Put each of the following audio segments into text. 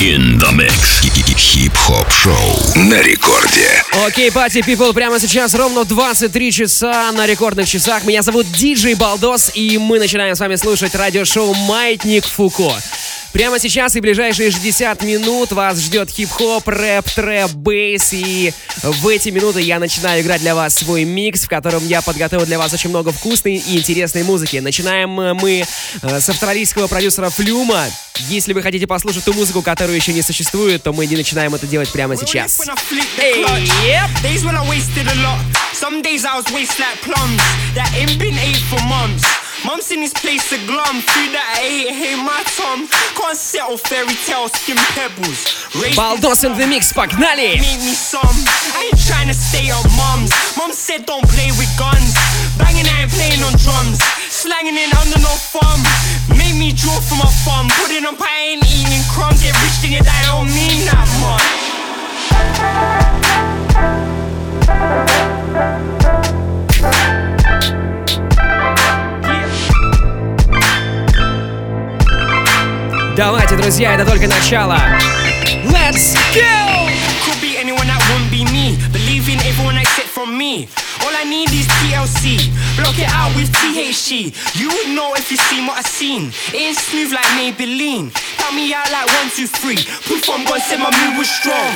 In the mix. Хип-хоп шоу на рекорде. Окей, party people, прямо сейчас ровно 23 часа на рекордных часах. Меня зовут Диджей Балдос, и мы начинаем с вами слушать радиошоу «Маятник Фуко». Прямо сейчас и ближайшие 60 минут вас ждет хип-хоп, рэп, трэп, bass. И в эти минуты я начинаю играть для вас свой микс, в котором я подготовил для вас очень много вкусной и интересной музыки. Начинаем мы э, с австралийского продюсера Флюма. Если вы хотите послушать ту музыку, которую еще не существует, то мы не начинаем это делать прямо сейчас. Yep. Some days I was waste like plums that ain't been ate for months. Mum's in his place to glum. Food that I ate, hey my Tom. Can't settle fairy tales, skin pebbles. Baldos in the mix, погнали! Make me some. I ain't trying to stay on mums. Mum said don't play with guns. Banging, I ain't playing on drums. Slanging it under no thumb. Make me draw from my thumb. Put it on pie, ain't eating crumbs. Get rich, think it, I don't mean that much. Давайте, друзья, это только начало. Let's go! Could be anyone that won't be me. Believing everyone except from me. All I need is TLC. Block it out with THC. You would know if you seen what I seen. It ain't smooth like Maybelline. Count me out like one, two, three. Proof I'm gone, said my move was strong.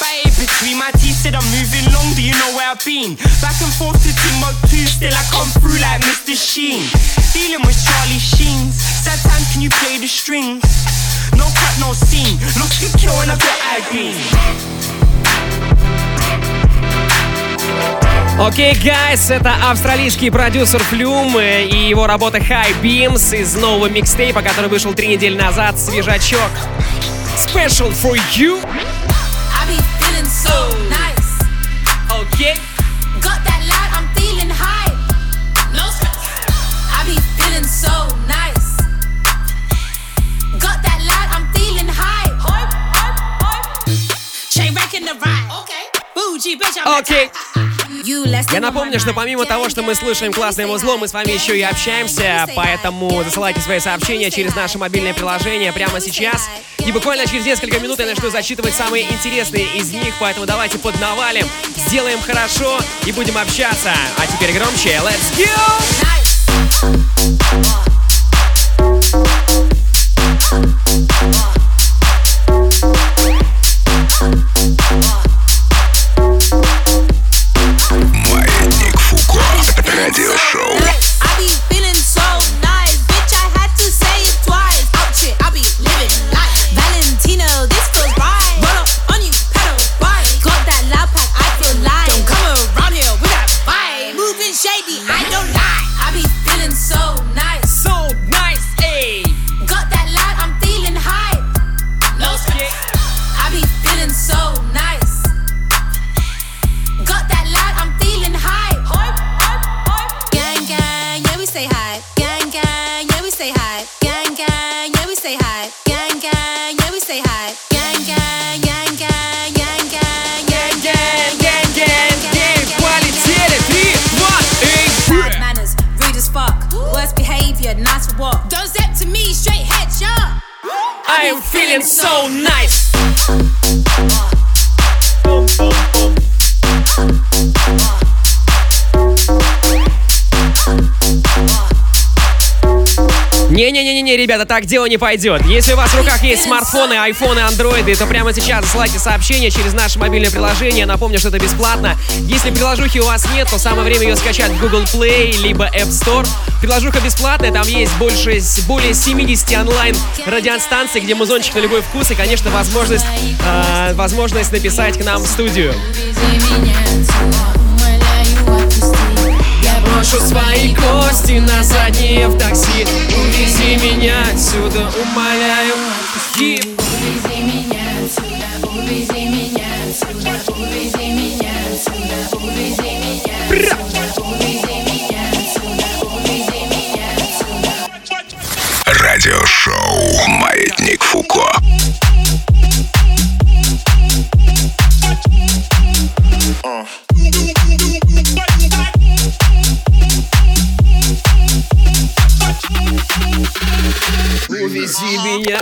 Bite it between my teeth, said I'm moving long. Do you know where I've been? Back and forth to Timbuktu, still I come through like Mr. Sheen. Dealing with Charlie Sheens. Sad time, can you play the strings? No cut, no scene. Look, you kill when I got eye Окей, okay, guys, это австралийский продюсер Флюм и его работа High Beams из нового микстейпа, который вышел три недели назад, свежачок. Special for you. I be feeling so oh. nice. Okay. I'm okay. Я напомню, что помимо того, что мы слушаем классное музло, мы с вами еще и общаемся, поэтому засылайте свои сообщения через наше мобильное приложение прямо сейчас. И буквально через несколько минут я начну зачитывать самые интересные из них, поэтому давайте поднавалим, сделаем хорошо и будем общаться. А теперь громче, let's go! I'm feeling so nice. Не-не-не-не, ребята, так дело не пойдет. Если у вас в руках есть смартфоны, айфоны, андроиды, то прямо сейчас засылайте сообщение через наше мобильное приложение. Напомню, что это бесплатно. Если приложухи у вас нет, то самое время ее скачать в Google Play либо App Store. Приложуха бесплатная, там есть больше, более 70 онлайн радиостанций, где музончик на любой вкус и, конечно, возможность, э, возможность написать к нам в студию. Брошу свои кости на задние в такси. Увези меня отсюда, умоляю. Увези меня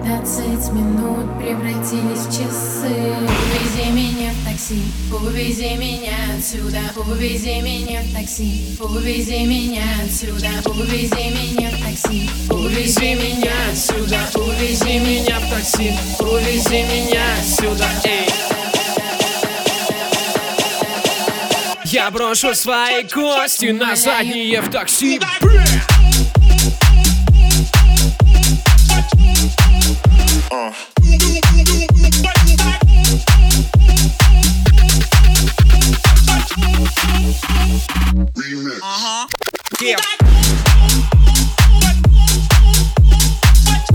Пятнадцать минут превратились в часы. Увези меня в такси, увези меня отсюда. Увези меня в такси, увези меня отсюда. Увези меня в такси, увези меня отсюда. Увези меня в такси, увези меня отсюда. Я брошу свои кости на задние в такси.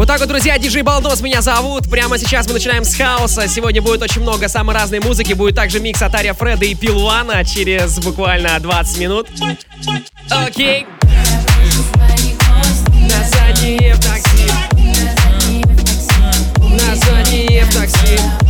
Вот так вот, друзья, диджей Балдос меня зовут. Прямо сейчас мы начинаем с хаоса. Сегодня будет очень много самой разной музыки. Будет также микс от Ария Фреда и Пилуана через буквально 20 минут. Окей. На задние в такси. На задние в такси.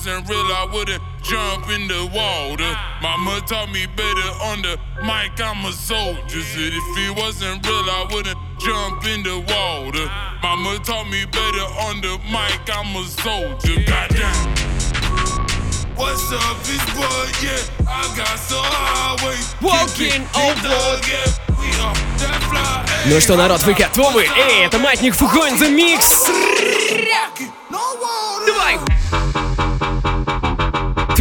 wasn't real, I wouldn't jump in the water. Mama taught me better on the mic, I'm a soldier. Said if it wasn't real, I wouldn't jump in the water. Mama taught me better on the mic, I'm a soldier. Goddamn. What's up, it's boy, yeah. I got so highway. Walking on thug, yeah. We are that fly. hey. Ну что, народ, вы готовы? Эй, это Маятник Фуко in the Mix. Давай!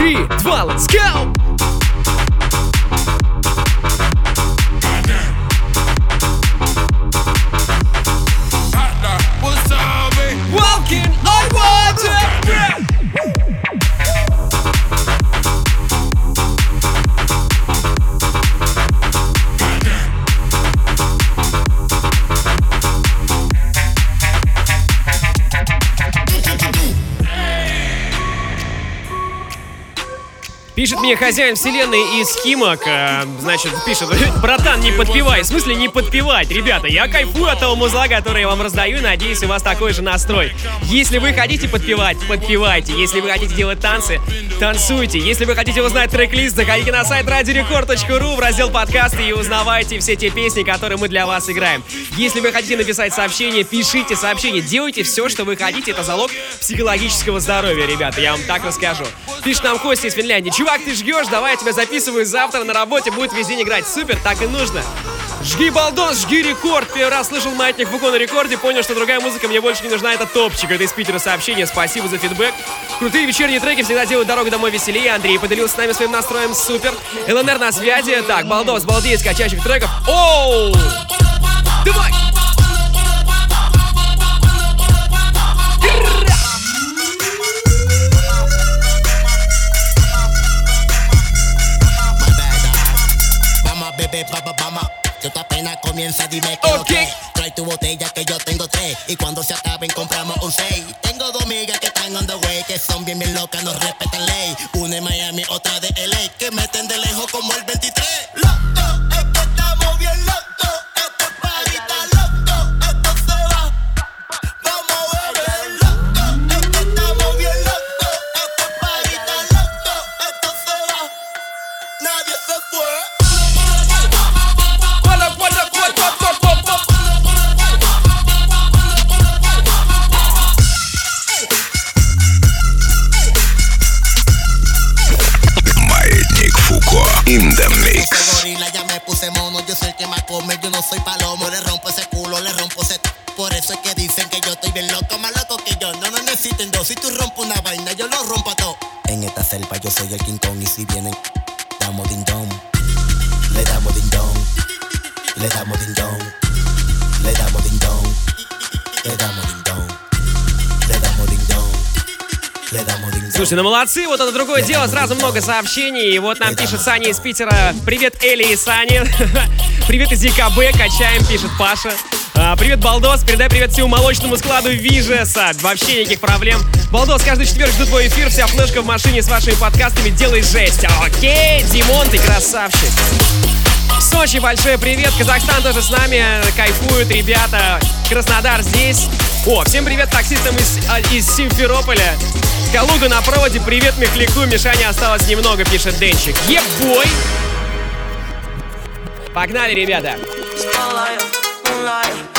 Три, два, let's go! Congratulations. Мне хозяин вселенной из Химок, э, значит, пишет, братан, не подпевай, в смысле не подпевать, ребята, я кайфую от того музла, который я вам раздаю, надеюсь, у вас такой же настрой. Если вы хотите подпевать, подпевайте, если вы хотите делать танцы, танцуйте, если вы хотите узнать трек-лист, заходите на сайт radiorecord.ru в раздел подкасты и узнавайте все те песни, которые мы для вас играем. Если вы хотите написать сообщение, пишите сообщение, делайте все, что вы хотите, это залог психологического здоровья, ребята, я вам так расскажу. Пишет нам Костя из Финляндии. Чувак, ты жгешь, давай я тебя записываю завтра на работе, будет весь день играть. Супер, так и нужно. Жги балдос, жги рекорд. Первый раз слышал маятник Фуко на рекорде, понял, что другая музыка мне больше не нужна, это топчик. Это из Питера сообщение, спасибо за фидбэк. Крутые вечерние треки всегда делают дорогу домой веселее. Андрей поделился с нами своим настроем, супер. ЛНР на связи. Так, балдос, балдеет скачающих треков. Оу! Давай! Vamos. Que tu apenas comienza, dime que lo que. Trae tu botella que yo tengo tres. Y cuando se acaben, compramos un seis. Tengo dos amigas que están on the way. Que son bien, bien locas, no respetan ley. Una de Miami, otra de LA. Que meten de lejos como el 23. Yo soy el Kong y si vienen, damos ding dong, le damos ding dong, le damos ding dong, le damos ding dong, le damos ding dong, le damos ding dong, le damos ding dong. Слушайте, ну молодцы, вот это другое дело, сразу много сообщений. И вот нам пишет Саня из Питера. Привет, Эли и Саня. Привет из ЕКБ, качаем, пишет Паша. А, привет, Балдос, передай привет всему молочному складу Вижеса. Вообще никаких проблем. Балдос, каждый четверг жду твой эфир, вся флешка в машине с вашими подкастами, делай жесть. Окей, Димон, ты красавчик. Сочи, большой привет. Казахстан тоже с нами. Кайфуют ребята. Краснодар здесь. О, всем привет таксистам из, а, из Симферополя. Калуга на проводе. Привет, Мехлику. Мишаня осталось немного, пишет Денчик. Ебой! Погнали, ребята. Moonlight, moonlight,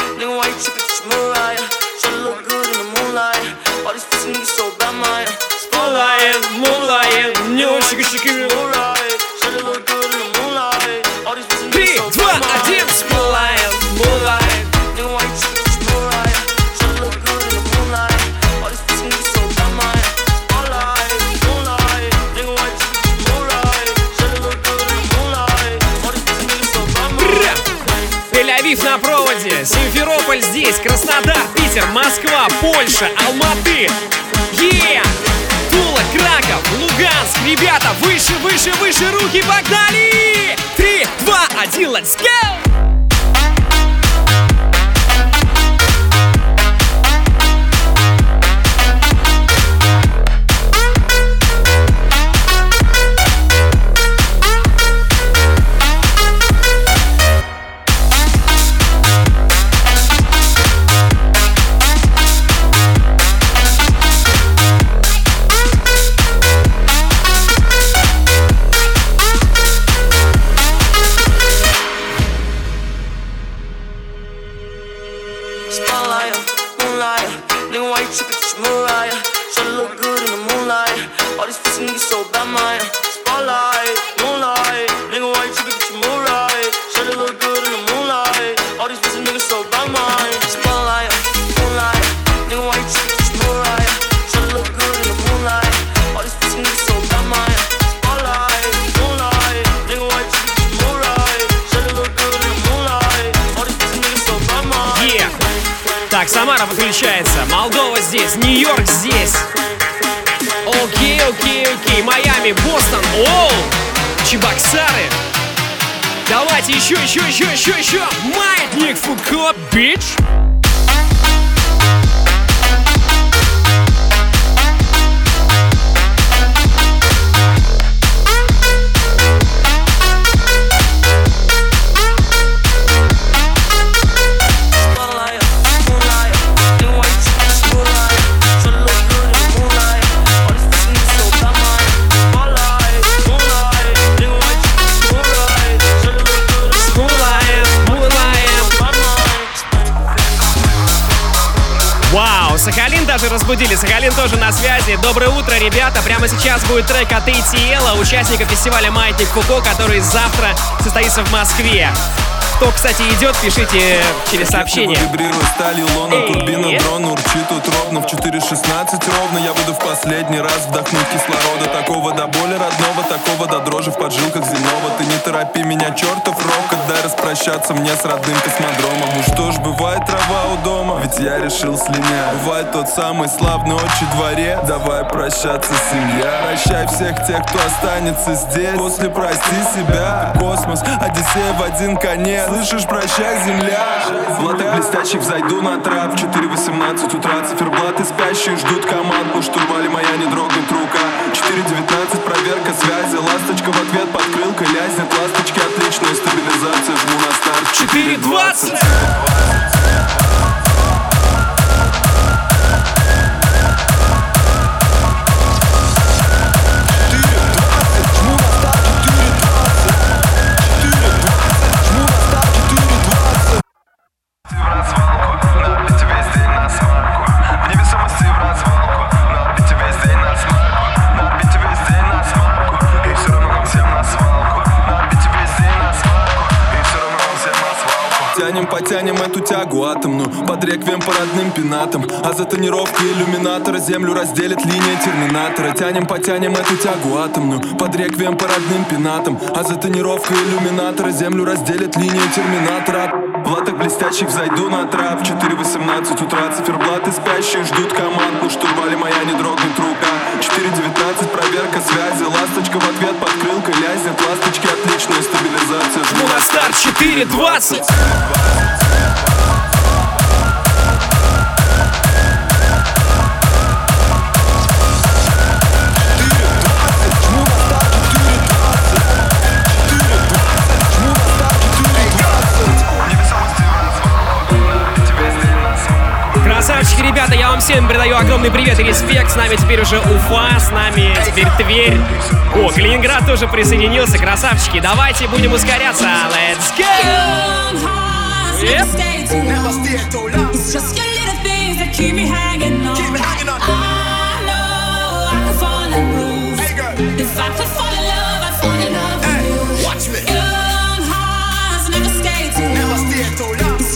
Симферополь здесь, Краснодар, Питер, Москва, Польша, Алматы. Е! Тула, Краков, Луганск. Ребята, выше, выше, выше руки, погнали! Три, два, один, let's go! Еще, еще, еще, еще. Маятник Фуко, бич. Даже разбудили. Сахалин тоже на связи. Доброе утро, ребята. Прямо сейчас будет трек от ATL, участника фестиваля «Маятник Фуко», который завтра состоится в Москве. Кто, кстати, идет, пишите через сообщение. Вибрирует сталью лона, Эй. турбина дрона урчит утробно В 4.16 ровно. Я буду в последний раз вдохнуть кислорода. Такого до боли родного, такого до дрожи в поджилках земного. Ты не торопи меня, чертов рок, дай распрощаться мне с родным космодромом. Ну что ж, бывает трава у дома, ведь я решил слинять Бывает тот самый славный отчий дворе, давай прощаться, семья. Прощай всех тех, кто останется здесь. После прости себя, космос, Одиссея в один конец Слышишь, прощай, земля. В латах блестящих взойду на трап. В 4.18 утра циферблаты спящие ждут команд По штурвале моя не дрогнет рука 4.19 проверка связи. Ласточка в ответ подкрылка лязнет Ласточки отличная стабилизация. Жму на старт. 4.20. Тянем, потянем эту тягу атомную Под реквием по родным пенатам. А за тонировки иллюминатора Землю разделит линия терминатора. Тянем, потянем эту тягу атомную Под реквием по родным пенатам. А за тонировкой иллюминатора Землю разделит линия терминатора. В латах блестящих взойду на трап. 4.18 утра циферблаты спящие ждут команд. На штурвале моя не 4.20. Слушайте, ребята, я вам всем передаю огромный привет и респект. С нами теперь уже Уфа, с нами теперь Тверь. О, Калининград тоже присоединился. Красавчики, давайте будем ускоряться. Let's go! Yep.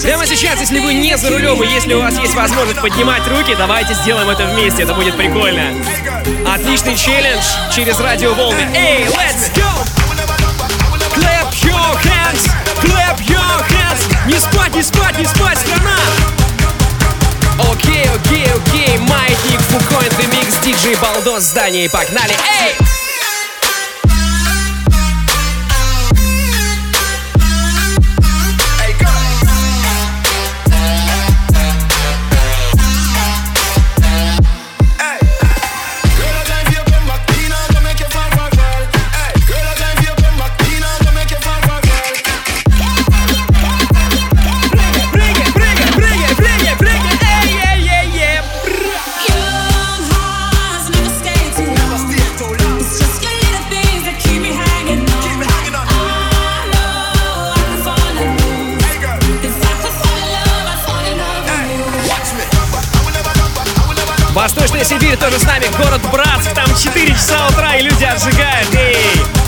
Прямо сейчас, если вы не за рулем и если у вас есть возможность поднимать руки, давайте сделаем это вместе, это будет прикольно. Отличный челлендж через радиоволны. Эй, let's go! Clap your hands! Clap your hands! Не спать, не спать, не спать, страна! Окей, окей, окей, маятник, Фуко, микс, диджей Балдос, здание, погнали! Эй! Сибирь тоже с нами, город Братск, там 4 часа утра и люди отжигают. Эй,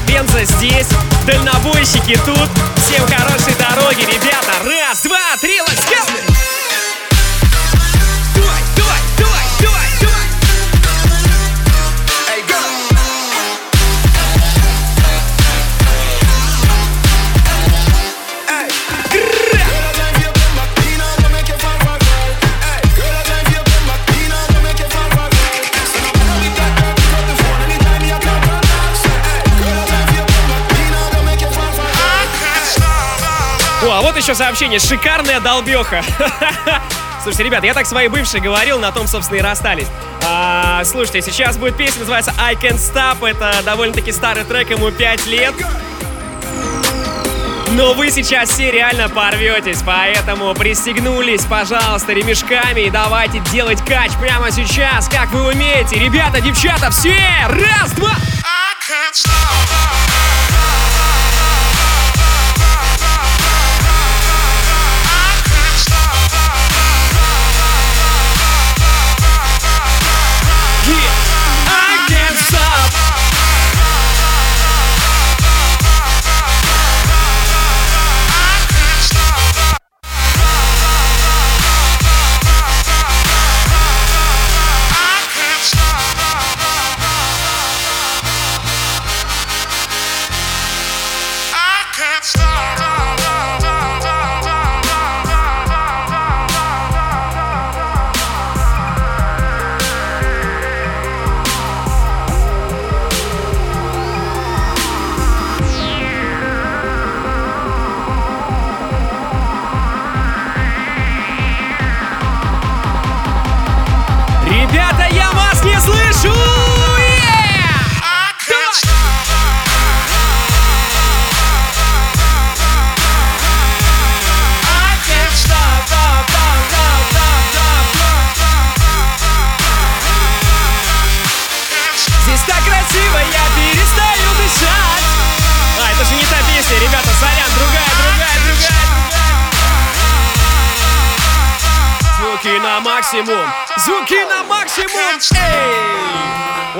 Пенза здесь, дальнобойщики тут. Всем хорошей дороги, ребята. Раз, два, три, let's go! Еще сообщение. Шикарная долбеха. Слушайте, ребят, я так своей бывшей говорил, на том, собственно, и расстались. А, слушайте, сейчас будет песня, называется I Can't Stop. Это довольно-таки старый трек, ему 5 лет. Но вы сейчас все реально порветесь, поэтому пристегнулись, пожалуйста, ремешками и давайте делать кач прямо сейчас, как вы умеете. Ребята, девчата, все! Раз, два! Yeah,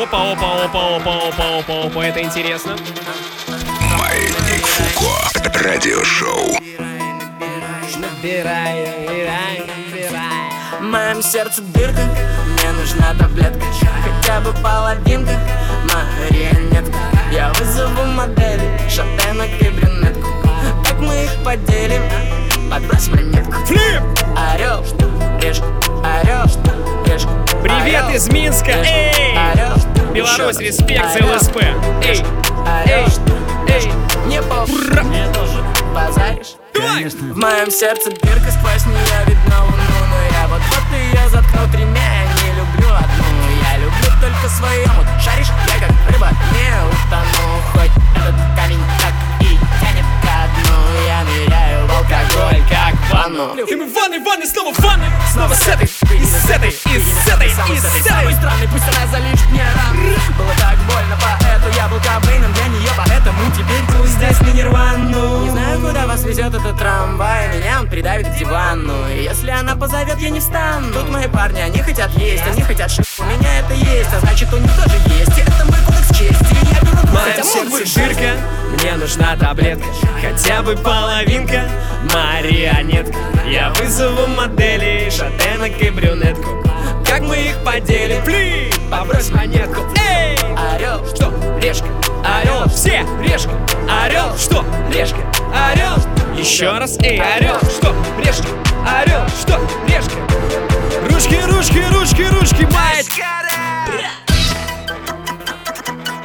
Опа, опа, опа, опа, опа, опа, опа, это интересно. Маятник Фуко. Радиошоу. Набирай, набирай, набирай. В моем сердце дырка, мне нужна таблетка Хотя бы половинка, марионетка Я вызову модели, шатенок и брюнетку Как мы их поделим, подбрось монетку Флип! Орел, решка, Привет из Минска, эй! Беларусь, респект за орел, ЛСП. Эй, Орел, эй, не похуй, мне тоже базаришь. Давай! В моем сердце дырка, сквозь нее видно луну Но я вот-вот ее заткну тремя Я не люблю одну, я люблю только свою Вот шаришь, я как рыба не утону. Хоть этот камень алкоголь, как ванну И мы в ванной, в ванной, снова в ванной. Снова с этой, и с этой, и с этой, и с Самой этой. Странной, пусть она залишит мне ран. Было так больно, поэтому я был Кобейном для нее Поэтому теперь пусть здесь на нирвану. Не знаю, куда вас везет этот трамвай Меня он придавит к дивану. И если она позовет, я не встану. Тут мои парни, они хотят есть, они хотят ш... У меня это есть, а значит у них тоже есть сердце дырка, мне нужна таблетка Хотя бы половинка, марионетка Я вызову моделей, шатенок и брюнетку Как мы их поделим? Пли, побрось монетку Эй! Орел, Что? Решка, орел, все, решка, орел, что? Решка, орел, еще раз, эй, орел, что? Решка, орел, что? Решка. Ручки, ручки, ручки, ручки, мать!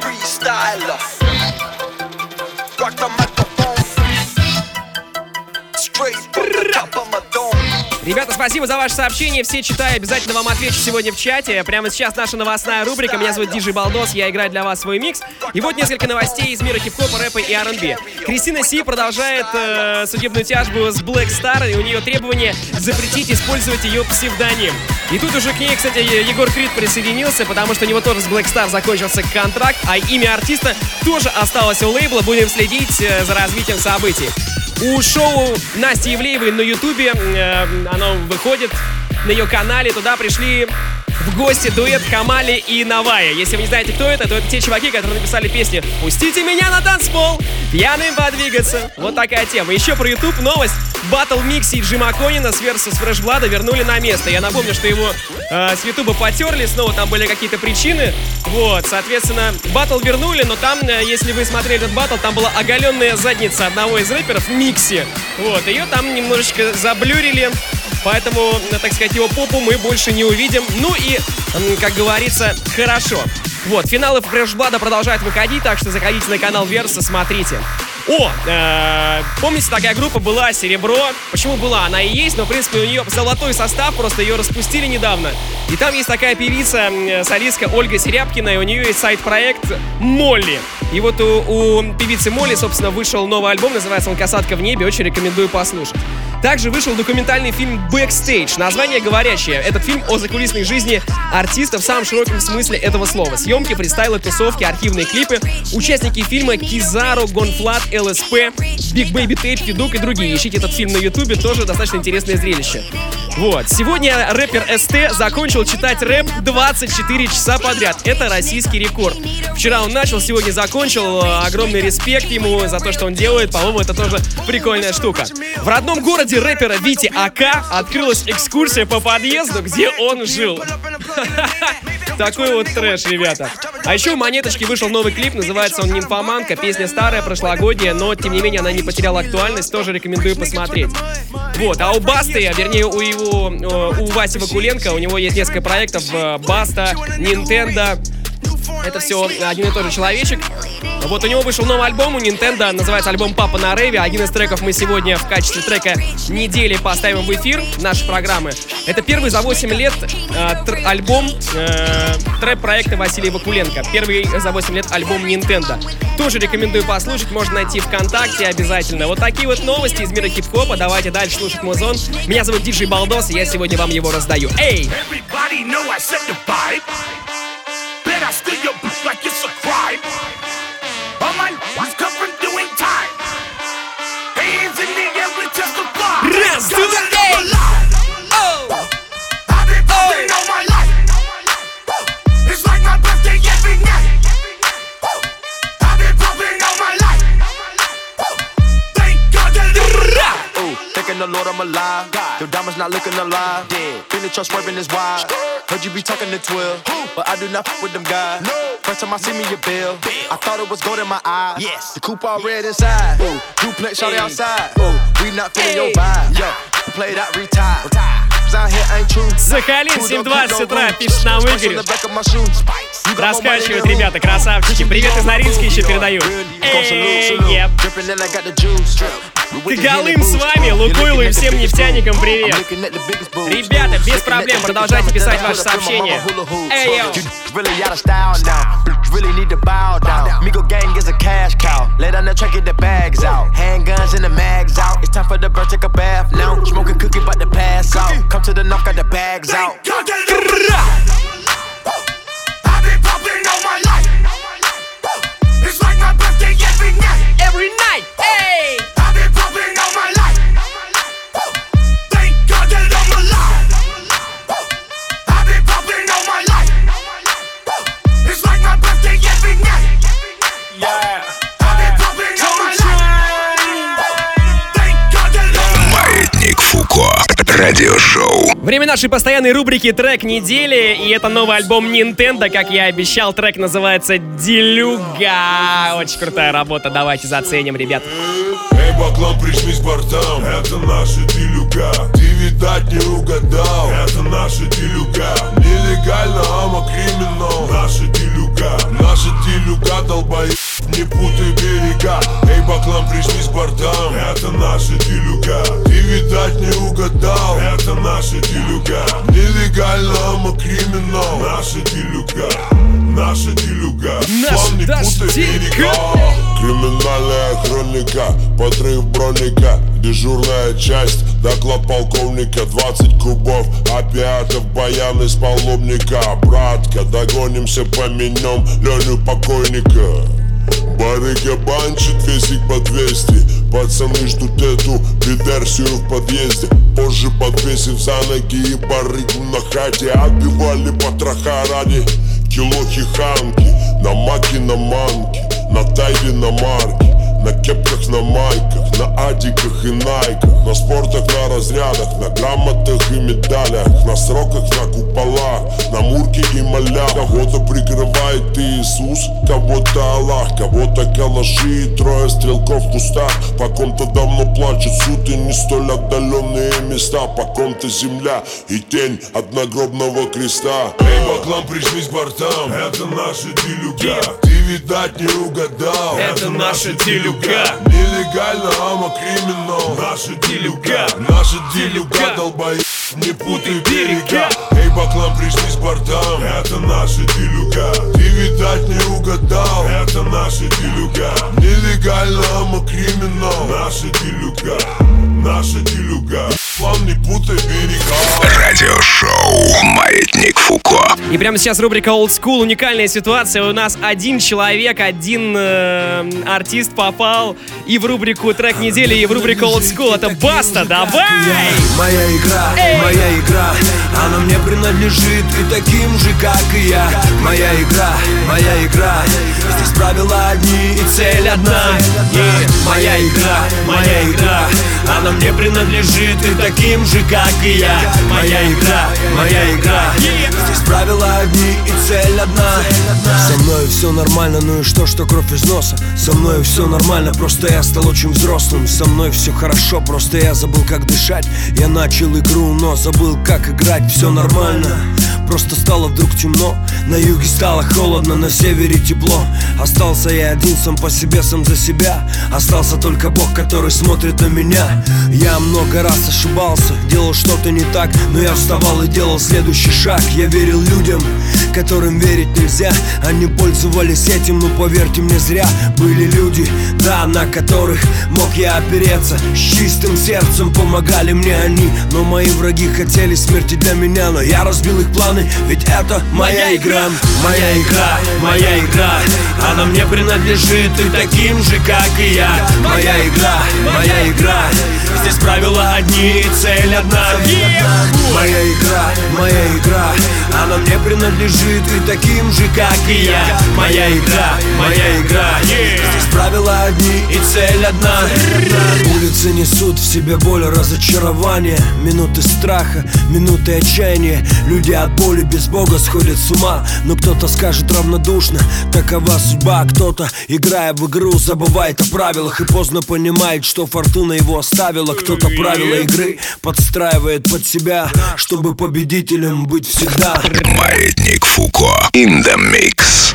Freestyler. Ребята, спасибо за ваше сообщение. Все читаю, обязательно вам отвечу сегодня в чате. Прямо сейчас наша новостная рубрика. Меня зовут Диджей Балдос, я играю для вас свой микс. И вот несколько новостей из мира хип-хопа, рэпа и R&B. Кристина Си продолжает э, судебную тяжбу с Black Star, и у нее требование запретить использовать ее псевдоним. И тут уже к ней, кстати, Егор Крид присоединился, потому что у него тоже с Black Star закончился контракт, а имя артиста тоже осталось у лейбла. Будем следить э, за развитием событий. У шоу Насти Евлеевой на Ютубе э, оно выходит на ее канале. Туда пришли в гости дуэт Хамали и Навая. Если вы не знаете, кто это, то это те чуваки, которые написали песни «Пустите меня на танцпол, пьяным подвигаться». Вот такая тема. Еще про YouTube новость. Батл Микси и Джима Конина с Versus Fresh Blood вернули на место. Я напомню, что его э, с Ютуба потерли, снова там были какие-то причины. Вот, соответственно, батл вернули, но там, э, если вы смотрели этот батл, там была оголенная задница одного из рэперов, Микси. Вот, ее там немножечко заблюрили. Поэтому, э, так сказать, его попу мы больше не увидим. Ну и, как говорится, хорошо. Вот, финалы Фрешблада продолжают выходить, так что заходите на канал Верса, смотрите. О, э, помните, такая группа была «Серебро». Почему была? Она и есть, но, в принципе, у нее золотой состав, просто ее распустили недавно. И там есть такая певица, м, солистка Ольга Серябкина, и у нее есть сайд-проект «Молли». И вот у, у певицы Молли, собственно, вышел новый альбом, называется он «Косатка в небе», очень рекомендую послушать. Также вышел документальный фильм «Бэкстейдж». Название говорящее. Этот фильм о закулисной жизни артиста в самом широком смысле этого слова. Съемки, фристайлы, тусовки, архивные клипы. Участники фильма Kizaru, Гон Фладд, ЛСП, Big Baby Tape, Feduk и другие. Ищите этот фильм на ютубе, тоже достаточно интересное зрелище. Вот. Сегодня рэпер СТ закончил читать рэп 24 часа подряд. Это российский рекорд. Вчера он начал, сегодня закончил. Огромный респект ему за то, что он делает. По-моему, это тоже прикольная штука. В родном городе рэпера Вити АК открылась экскурсия по подъезду, где он жил. Такой вот трэш, ребята. А еще у Монеточки вышел новый клип, называется он «Нимфоманка». Песня старая, прошлогодняя, но, тем не менее, она не потеряла актуальность, тоже рекомендую посмотреть. Вот, а у Басты, вернее, у его, э, у Васи Вакуленко, у него есть несколько проектов, э, Баста, Nintendo, это все один и тот же человечек. Вот у него вышел новый альбом у Nintendo, называется альбом «Папа на рейве». Один из треков мы сегодня в качестве трека недели поставим в эфир нашей программы. Это первый за 8 лет э, тр- альбом э, трэп-проекта Василия Вакуленко. Первый за 8 лет альбом Nintendo. Тоже рекомендую послушать, можно найти ВКонтакте обязательно. Вот такие вот новости из мира хип-хопа. Давайте дальше слушать музон. Меня зовут Диджей Балдос, и я сегодня вам его раздаю. Эй! Everybody know I set the vibe. Then I steal your bitch like it's a crime. All my life come from doing time. Hands in the air and just a to the day. Oh. I've been all my life. It's like my birthday every night. I've been bumping all my life. Thank God that I'm alive. Thanking the Lord I'm alive. Your diamonds not looking alive Dead. Been the truck swerving is wild. Heard you be talking to 12. But I do not fuck with them guys. First time I see me a bill. I thought it was gold in my eyes. Yes. The coupe all red inside. Ooh, duplex shot outside. Ooh, we not feeling your vibe. Yo, play that retire. Out here ain't true. Сахалин, Who don't 7.20 keep no утра, room? пишет нам Spice on Игорь. the back of my shoe. You got more money Раскачивают, than who? ребята, красавчики. Привет из Норильска еще передаю. Эй, еп. The the Галым с вами, Лукойлу и the всем нефтяникам привет. The. Ребята, без проблем, the продолжайте писать ваши сообщения. Эй, really need to bow down. Migo gang is a cash cow. Lay down the track, get the bags out. Handguns and the mags out. It's time for the bird, take a bath now. Smoking cookie, about to pass out. Come to the knock, got the bags out. Фуко. Радиошоу. Время нашей постоянной рубрики «Трек недели», и это новый альбом Nintendo, как я и обещал, трек называется «Делюга». Очень крутая работа, давайте заценим, ребят. Эй, баклан, прижмись к бортам Это наша делюга Ты, видать, не угадал Это наша делюга Наша делюга Нелегально, ама криминал. Наша делюга Наша делюга План не путай берега Криминальная хроника, подрыв броника. Дежурная часть, доклад полковника. 20 кубов. Опиатов, баян из паломника. Братка, догонимся, поменем Леню покойника. Барыга банчит, весик по 200 Пацаны ждут эту диверсию в подъезде. Позже подвесив за ноги и барыгу на хате Отбивали потроха ради кило хиханки. На маке, на манке, на тайде, на марке на кепках, на майках, на адиках и найках На спортах, на разрядах, на грамотах и медалях На сроках, на куполах, на мурке и малях. Кого-то прикрывает Иисус, кого-то Аллах Кого-то калаши и трое стрелков в кустах. По ком-то давно плачет суд и не столь отдаленные места. По ком-то земля и тень одногробного креста. Эй, баклан, прижмись к бортам, это наша делюга Ты, видать, не угадал, Это наша делюга. Нелегально, ама криминал. Наша делюга, наша делюга Долбоеб, не путай берега. Эй, баклан, к бортам Это наша делюга Ты, видать, не угадал. Это наша делюга Нелегально, ама криминал. Наша делюга, наша делюга Не путай берега Радиошоу. Маятник Фуко. И прямо сейчас рубрика Old School. Уникальная ситуация. У нас один человек, один э, артист попал и в рубрику трек недели, и в рубрику Old School. Это Баста, давай! Моя игра, Эй! моя игра Она мне принадлежит и таким же, как и я Моя игра, моя игра Здесь правила одни и цель одна И Моя игра, моя игра Она мне принадлежит и таким же, как и я. Моя игра, моя игра. Здесь правила одни и цель одна. Со мной все нормально, ну и что, что кровь из носа? Со мной все нормально, просто я стал очень взрослым. Со мной все хорошо, просто я забыл, как дышать. Я начал игру, но забыл, как играть. Все нормально, просто стало вдруг темно. На юге стало холодно, на севере тепло. Остался я один сам по себе, сам за себя. Остался только Бог, который смотрит на меня. Я много раз ошибался, делал что-то не так Но я вставал и делал следующий шаг. Я верил людям, которым верить нельзя. Они пользовались этим, но поверьте мне зря. Были люди, да, на которых мог я опереться. С чистым сердцем помогали мне они Но мои враги хотели смерти для меня. Но я разбил их планы, ведь это моя игра Моя игра, моя игра. Она мне принадлежит и таким же, как и я. Моя игра, моя игра. Здесь правила одни и цель одна. Моя игра, моя игра. Она мне принадлежит и таким же, как и я. Моя игра, моя игра. Здесь правила одни и цель одна. Улицы несут в себе боль, разочарование Минуты страха, минуты отчаяния. Люди от боли без Бога сходят с ума Но кто-то скажет равнодушно Такова судьба, кто-то, играя в игру Забывает о правилах и поздно понимает, что фортуна его оставила Кто-то правила игры подстраивает под себя Чтобы победителем быть всегда Маятник Фуко. In the mix.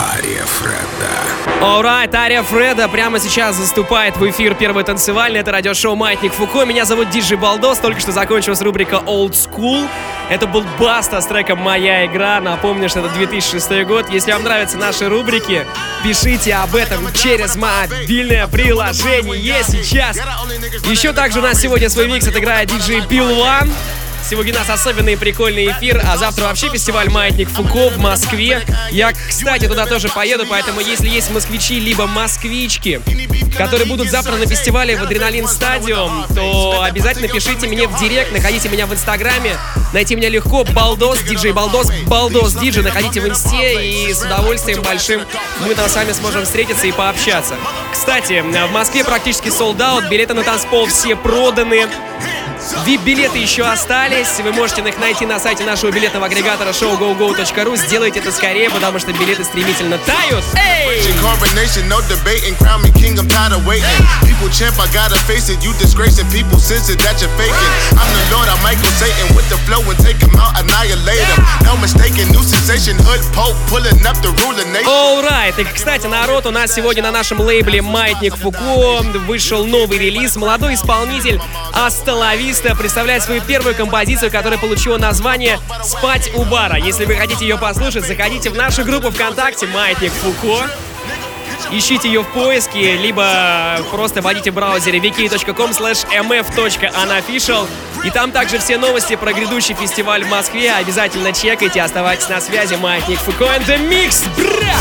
Ария Фреда. Alright, Ария Фреда прямо сейчас заступает в эфир первый танцевальный. Это радиошоу «Маятник Фуко». Меня зовут Диджей Балдос. Только что закончилась рубрика Old School. Это был Баста с треком «Моя игра». Напомню, что это 2006 год. Если вам нравятся наши рубрики, пишите об этом через мобильное приложение сейчас. Еще также у нас сегодня свой микс отыграет диджей Пил One. Сегодня у нас особенный прикольный эфир, а завтра вообще фестиваль «Маятник Фуко» в Москве. Я, кстати, туда тоже поеду, поэтому если есть москвичи либо москвички, которые будут завтра на фестивале в Адреналин Стадиум, то обязательно пишите мне в директ, находите меня в Инстаграме, найти меня легко, Балдос, диджей Балдос, Балдос диджей, находите в Инсте, и с удовольствием большим мы там с вами сможем встретиться и пообщаться. Кстати, в Москве практически out, билеты на танцпол все проданы. VIP-билеты еще остались. Вы можете их найти на сайте нашего билетного агрегатора showgogo.ru. Сделайте это скорее, потому что билеты стремительно тают. Эй! People champ, I gotta face it. You disgracing people, sense it that you're faking. I'm the Lord, I'm Michael Satan with the flow and take him out, annihilate him. No mistaken, new sensation, hood pope, pulling up the ruler nation. Alright, и, кстати, народ, у нас сегодня на нашем лейбле «Маятник Фуко» вышел новый релиз. Молодой исполнитель Асталависта представляет свою первую композицию, которая получила название «Спать у бара». Если вы хотите ее послушать, заходите в нашу группу ВКонтакте «Маятник Фуко». Ищите ее в поиске, либо просто вводите в браузере wiki.com mf.unofficial. И там также все новости про грядущий фестиваль в Москве. Обязательно чекайте, оставайтесь на связи. Маятник Фуко and the Mix. Бра!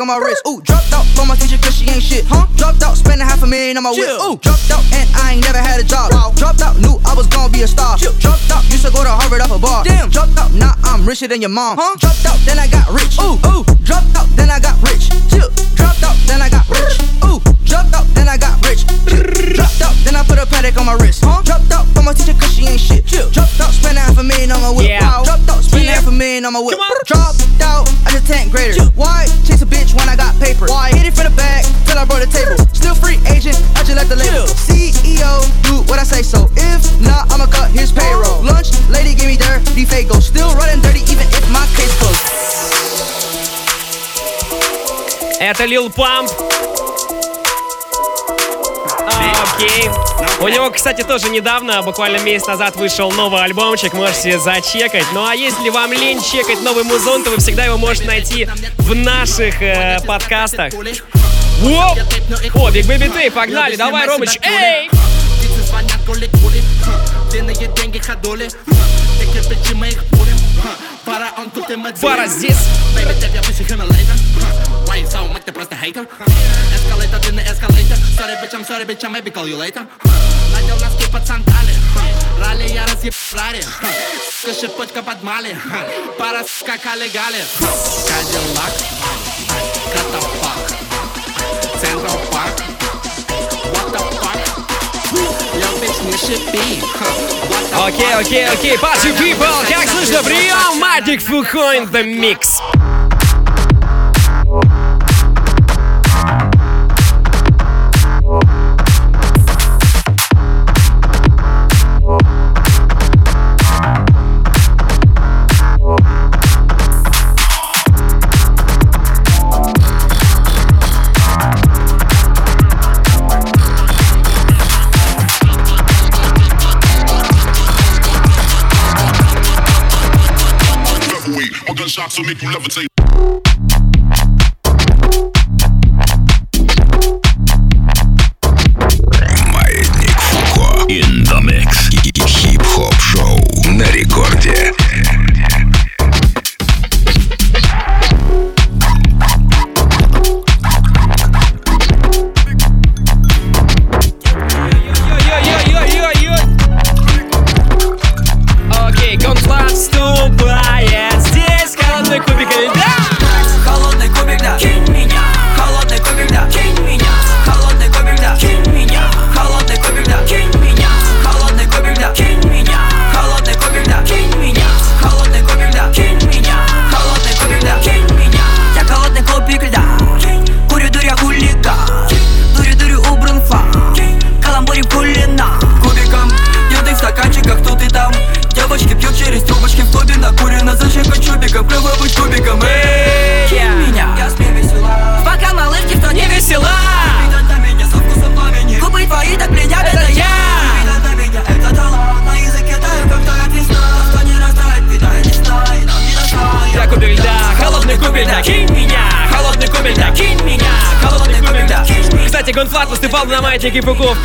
On my wrist. Ooh, dropped out for my teacher cause she ain't shit. Huh? Dropped out, spending half a million on my whip. Ooh, dropped out and I ain't never had a job. Dropped out, knew I was gonna be a star. Dropped out, used to go to Harvard off a bar. Damn, dropped out, now I'm richer than your mom. Huh? Dropped out, then I got rich. Ooh, ooh, dropped out, then I got rich. Chill. Это Lil Pump. А, Окей. У него, кстати, тоже недавно, буквально месяц назад, вышел новый альбомчик, можете зачекать. Ну а если вам лень чекать новый музон, то вы всегда его можете найти в наших э, подкастах. Воп! О, Big Baby Tape, погнали, давай, Ромыч, эй! Пара здесь. Baby, так я выше Хималайта Why you so much, ты просто хейтер Эскалейтер, длинный эскалейтер Sorry, bitch, I'm sorry, bitch, I maybe call you later. Надел носки под сандали Ралли, я разъеб Рари Шипочка под мали Пара скакали гали Кадиллак Катафак Централ парк What the fuck? Yo, bitch, не it should be. Huh. Окей, окей, окей, party people, как слышно, прием, Маятник Фуко in the mix. Gunshots will make you levitate.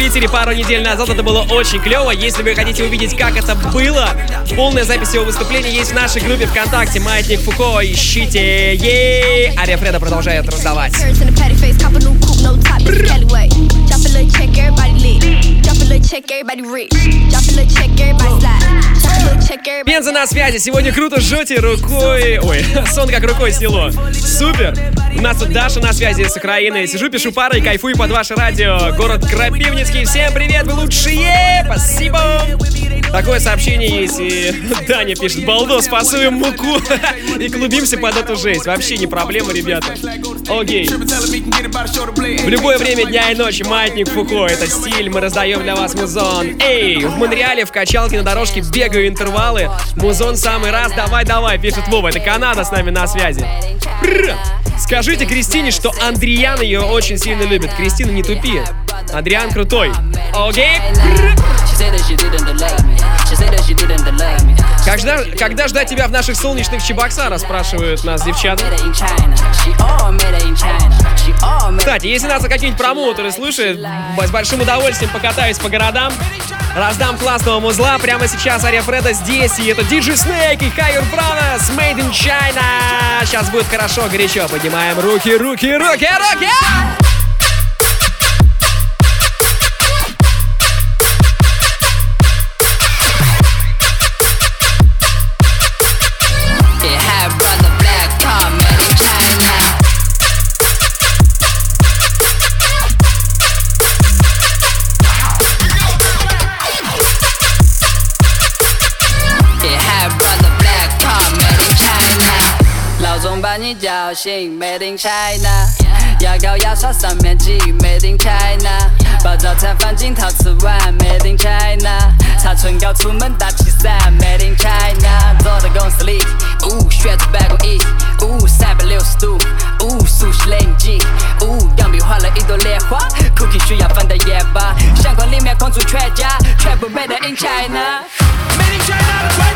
Питере пару недель назад. Это было очень клево. Если вы хотите увидеть, как это было, полная запись его выступления есть в нашей группе ВКонтакте «Маятник Фуко». Ищите ей! Ария Фреда продолжает раздавать. Бенза на связи. Сегодня круто жжете рукой. Ой, сон как рукой сняло. Супер! У нас тут Даша на связи с Украиной. Сижу, пишу пары и кайфую под ваше радио. Город Крапивницкий. Всем привет, вы лучшие. Спасибо. Такое сообщение есть. И Даня пишет, балдос, пасуем муку и клубимся под эту жесть. Вообще не проблема, ребята. Окей. В любое время дня и ночи маятник Фуко. Это стиль, мы раздаем для вас музон. Эй, в Монреале в качалке на дорожке бегаю интервалы. Музон самый раз, давай-давай, пишет Вова. Это Канада с нами на связи. Бррр. Скажите Кристине, что Андриан ее очень сильно любит. Кристина, не тупи. Адриан крутой. Окей. Когда, когда ждать тебя в наших солнечных Чебоксарах, спрашивают нас девчата. Кстати, если нас какие-нибудь промоутеры слушают, с большим удовольствием покатаюсь по городам, раздам классного музла. Прямо сейчас Ария Фреда здесь, и это DJ Снейк и Хайвер Бранос, Made in China. Сейчас будет хорошо, горячо. Поднимаем руки, руки, руки, руки! руки! 你叫醒，Made in China。牙膏牙刷上面挤，Made in China。把早餐放进陶瓷碗，Made in China。擦唇膏出门打气伞，Made in China。坐在公司里，呜，学着办公椅，呜，三百六十度，呜，熟悉雷击，呜，钢笔画了一朵莲花，Cookie 需要放到夜吧，相框里面空出全家，全部 Made in China。Made in China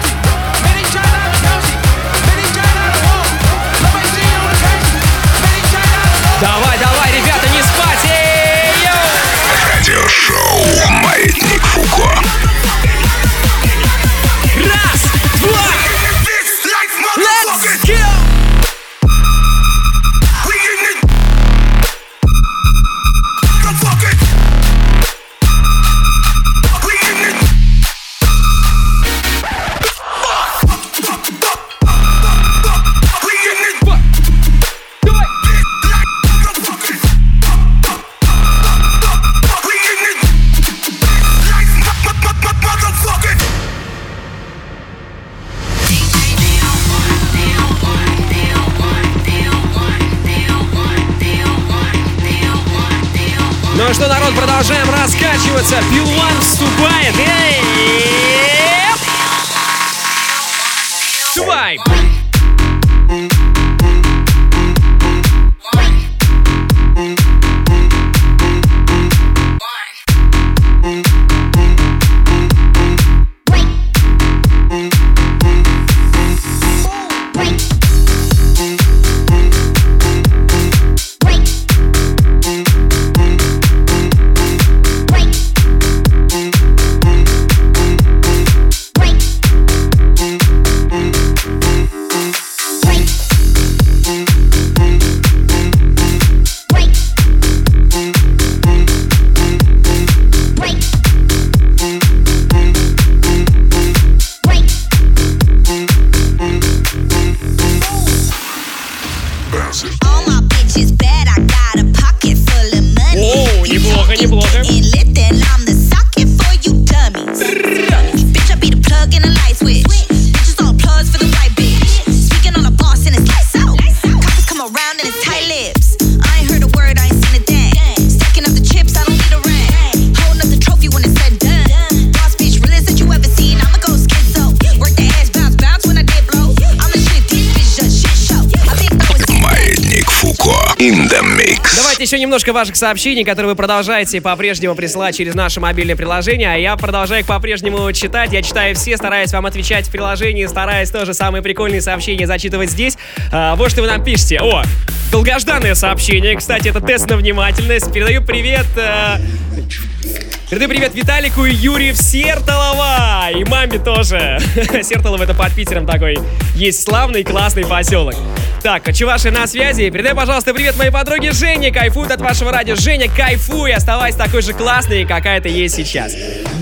О, неплохо, неплохо. Еще немножко ваших сообщений, которые вы продолжаете по-прежнему присылать через наше мобильное приложение, а я продолжаю их по-прежнему читать. Я читаю все, стараюсь вам отвечать в приложении, стараюсь тоже самые прикольные сообщения зачитывать здесь. А, вот что вы нам пишете. О, долгожданное сообщение. Кстати, это тест на внимательность. Передаю привет... э, Передаю привет Виталику и Юрию Сертолова. И маме тоже. Сертолов это под Питером такой. Есть славный классный поселок. Так, Чуваши на связи. Передай, пожалуйста, привет моей подруге Жене. Кайфует от вашего радио. Женя, кайфуй. Оставайся такой же классной, какая ты есть сейчас.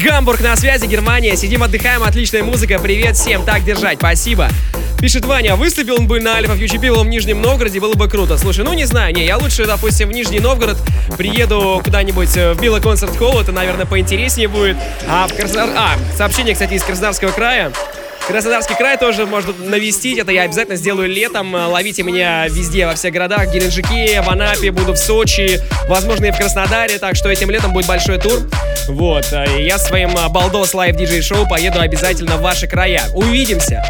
Гамбург на связи, Германия. Сидим, отдыхаем. Отличная музыка. Привет всем. Так держать. Спасибо. Пишет Ваня, выступил он бы на Альфа Фьючи в Нижнем Новгороде, было бы круто. Слушай, ну не знаю, не, я лучше, допустим, в Нижний Новгород приеду куда-нибудь э, в Билла Концерт Холл, это, наверное, поинтереснее будет. А в Краснодар... А, сообщение, кстати, из Краснодарского края. Краснодарский край тоже можно навестить. Это я обязательно сделаю летом. Ловите меня везде, во всех городах. В Геленджике, в Анапе, буду в Сочи. Возможно, и в Краснодаре. Так что этим летом будет большой тур. Вот. И я своим Балдос Лайв Диджей Шоу поеду обязательно в ваши края. Увидимся.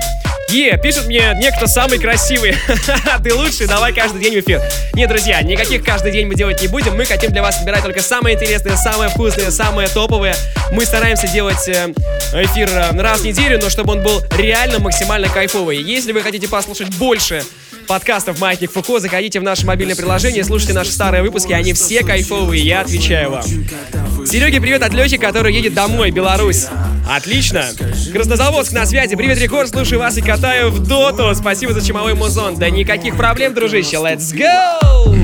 Е, пишет мне некто самый красивый. Ты лучший, давай каждый день в эфир. Нет, друзья, никаких каждый день мы делать не будем. Мы хотим для вас собирать только самые интересные, самые вкусные, самые топовые. Мы стараемся делать э, эфир э, раз в неделю, но чтобы он был реально максимально кайфовый. Если вы хотите послушать больше подкастов Маятник Фуко, заходите в наше мобильное приложение, слушайте наши старые выпуски, они все кайфовые, я отвечаю вам. Сереге привет от Лехи, который едет домой, Беларусь. Отлично. Краснозаводск на связи. Привет, Рекорд. Слушаю вас и катаю в доту. Спасибо за чумовой музон. Да никаких проблем, дружище. Let's go!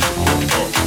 Oh, up.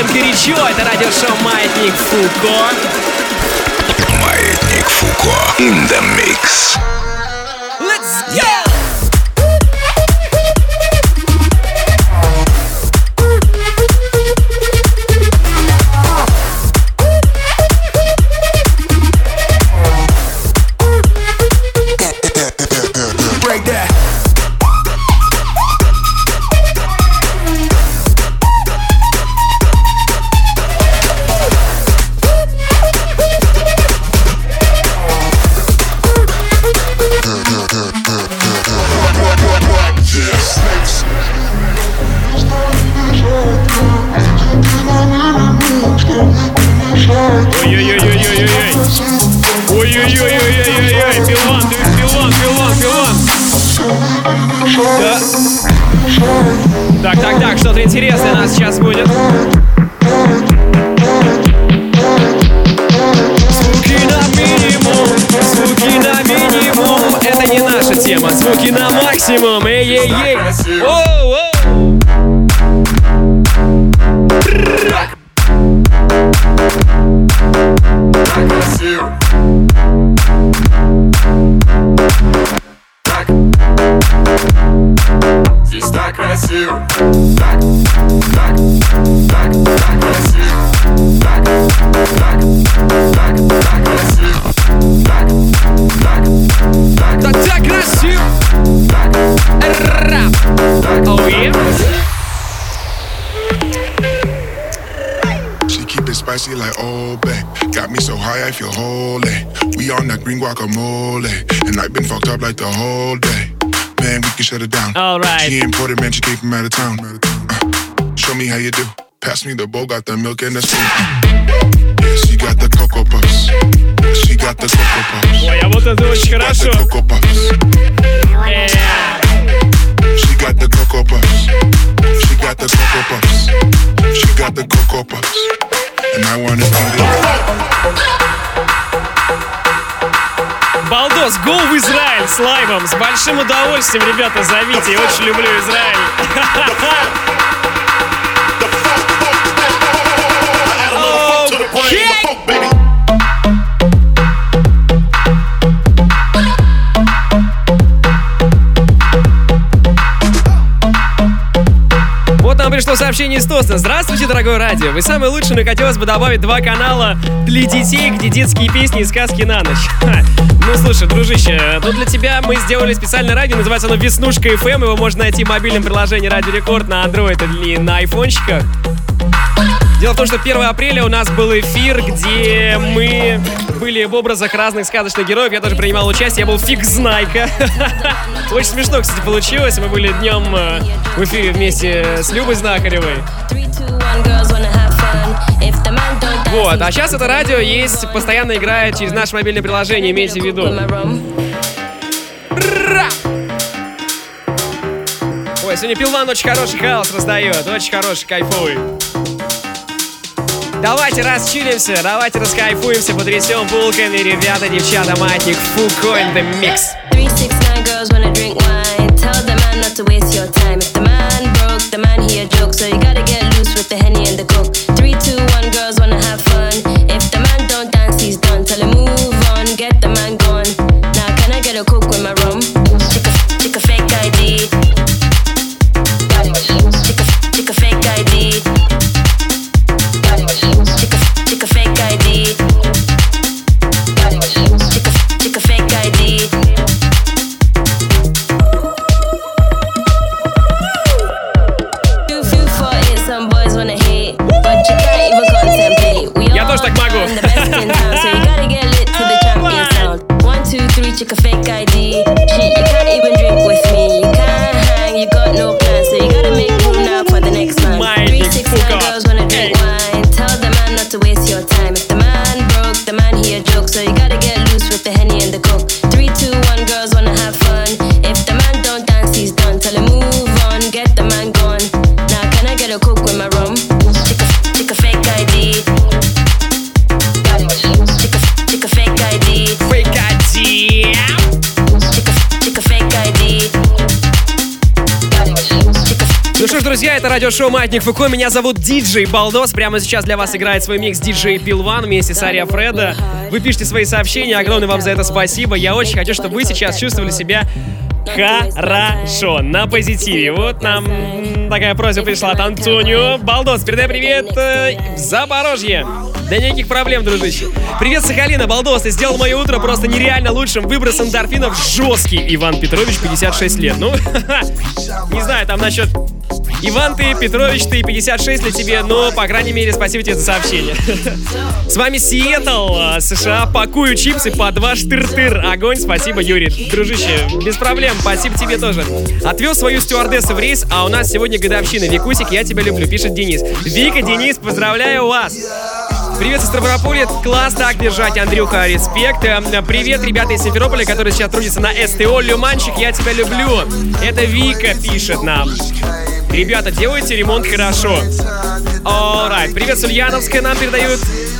Смотрим горячо. Это радиошоу «Маятник Фуко». «Маятник Фуко» in the mix. Let's go! And I've been fucked up like the whole day. Man, we can shut it down. All right. She imported, man, she came from out of town. Uh, show me how you do. Pass me the bowl, got the milk and the spoon. Yeah, she got the cocoa puffs. She got the cocoa puffs. She got the cocoa puffs. She got the cocoa puffs. She got the cocoa puffs. And I wanna it. Балдос, go в Израиль с лайвом. С большим удовольствием, ребята, зовите. Я очень люблю Израиль. Вот пришло сообщение из Тоста. Здравствуйте, дорогое радио. Вы самый лучший, но хотелось бы добавить два канала для детей, где детские песни и сказки на ночь. Ну, слушай, дружище, тут для тебя мы сделали специальное радио, называется оно Веснушка FM. Его можно найти в мобильном приложении Радио Рекорд на Android или на айфончиках. Дело в том, что 1 апреля у нас был эфир, где мы были в образах разных сказочных героев. Я тоже принимал участие, я был фиг знайка. Очень смешно, кстати, получилось. Мы были днем э, в эфире вместе с Любой Знахаревой. Вот, а сейчас это радио есть, постоянно играет через наше мобильное приложение, имейте в виду. Ой, сегодня Пилван очень хороший хаос раздает, очень хороший, кайфовый. Давайте расчилимся, давайте раскайфуемся, потрясем булками, ребята, девчата, матник, Фуко in the mix. 369 girls wanna drink wine. Tell the man not to waste your time. If the man broke, the man he a joke. So you gotta get loose with the henny and the coke. Радиошоу Маятник Фуко. Меня зовут Диджей Балдос. Прямо сейчас для вас играет свой микс диджей Пилван вместе с Ария Фреда. Вы пишете свои сообщения, огромное вам за это спасибо. Я очень хочу, чтобы вы сейчас чувствовали себя хорошо, на позитиве. Вот нам такая просьба пришла от Антонио. Балдос, передай привет э, в Запорожье. Да никаких проблем, дружище. Привет, Сахалина, Балдос, ты сделал мое утро просто нереально лучшим. Выброс эндорфинов жесткий. Иван Петрович, 56 лет. Ну, не знаю, там насчет Иван ты, Петрович ты, 56 для тебе, но, по крайней мере, спасибо тебе за сообщение. С вами Сиэтл, а, США. Пакую чипсы по два штыр-тыр. Огонь, спасибо, Юрий. Дружище, без проблем, спасибо тебе тоже. Отвез свою стюардессу в рейс, а у нас сегодня годовщина. Викусик, я тебя люблю, пишет Денис. Вика, Денис, поздравляю вас. Привет, из Ставрополя. Класс так держать, Андрюха, респект. Эм, Привет, ребята из Симферополя, которые сейчас трудятся на СТО. Люманчик, я тебя люблю. Это Вика пишет нам. Ребята, делайте ремонт хорошо. Alright. Привет, с Ульяновска нам передают.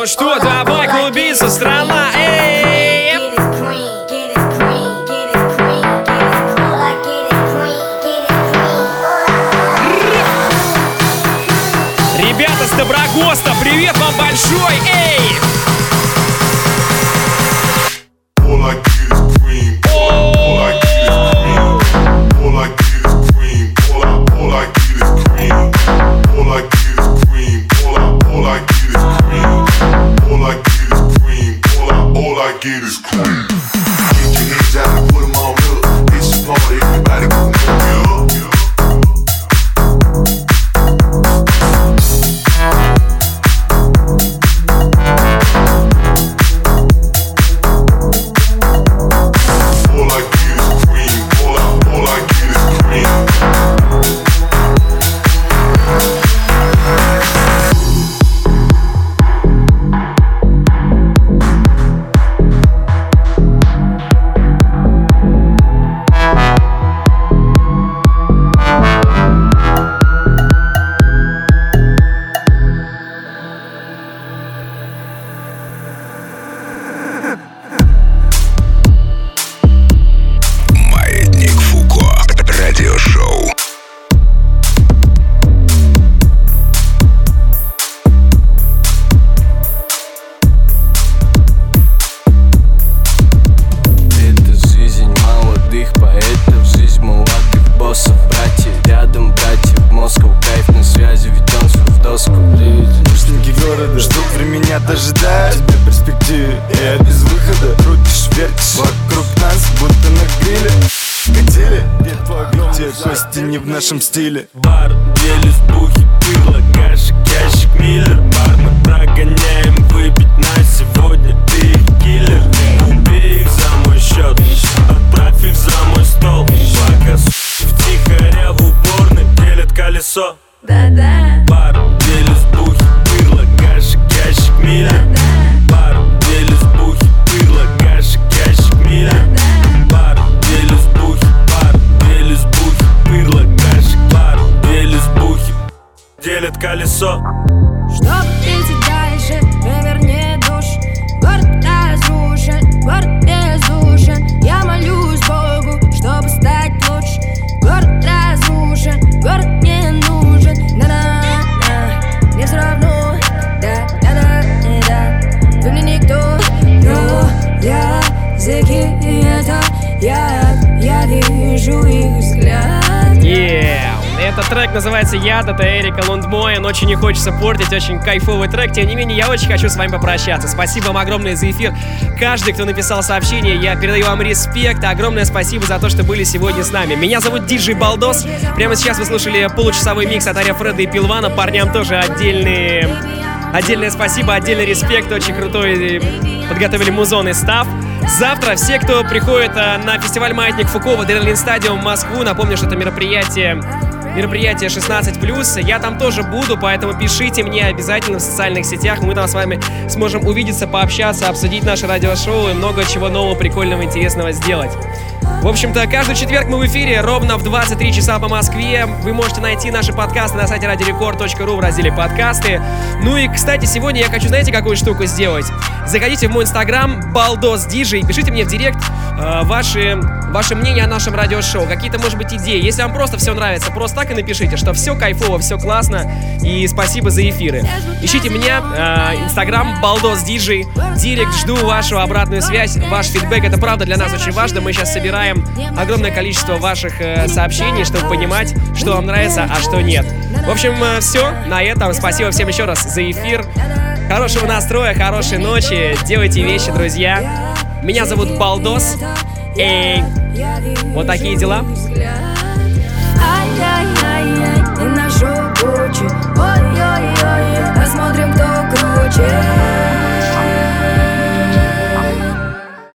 Ну что, давай клубиться, страна, эй! Ребята с Доброгоста, привет вам большой, эй! Нашем Этот трек называется «Яд», это Эрика Лундмоен. Очень не хочется портить, очень кайфовый трек. Тем не менее, я очень хочу с вами попрощаться. Спасибо вам огромное за эфир. Каждый, кто написал сообщение, я передаю вам респект. Огромное спасибо за то, что были сегодня с нами. Меня зовут Диджей Балдос. Прямо сейчас вы слушали получасовой микс от Ария Фреда и Пилвана. Парням тоже отдельные... Отдельное спасибо, отдельный респект. Очень крутой подготовили музон и став. Завтра все, кто приходит э, на фестиваль «Маятник Фуко» в Адреналин Стадиум Москву, напомню, что это мероприятие мероприятие 16+. Я там тоже буду, поэтому пишите мне обязательно в социальных сетях. Мы там с вами сможем увидеться, пообщаться, обсудить наше радиошоу и много чего нового, прикольного, интересного сделать. В общем-то, каждый четверг мы в эфире ровно в 23 часа по Москве. Вы можете найти наши подкасты на сайте радиорекорд.ру в разделе «Подкасты». Ну и, кстати, сегодня я хочу, знаете, какую штуку сделать? Заходите в мой инстаграм балдос диджей, пишите мне в директ э, ваши, ваше мнение о нашем радиошоу, какие-то, может быть, идеи. Если вам просто все нравится, просто так и напишите, что все кайфово, все классно и спасибо за эфиры. Ищите меня, э, инстаграм балдос диджей, директ, жду вашу обратную связь, ваш фидбэк, это правда для нас очень важно. Мы сейчас собираем читаем огромное количество ваших э, сообщений, чтобы понимать, что вам нравится, а что нет. В общем, э, все. На этом спасибо всем еще раз за эфир. Хорошего настроя, хорошей ночи. Делайте вещи, друзья. Меня зовут Балдос. Эй, вот такие дела. Ой-ой-ой, посмотрим, кто круче.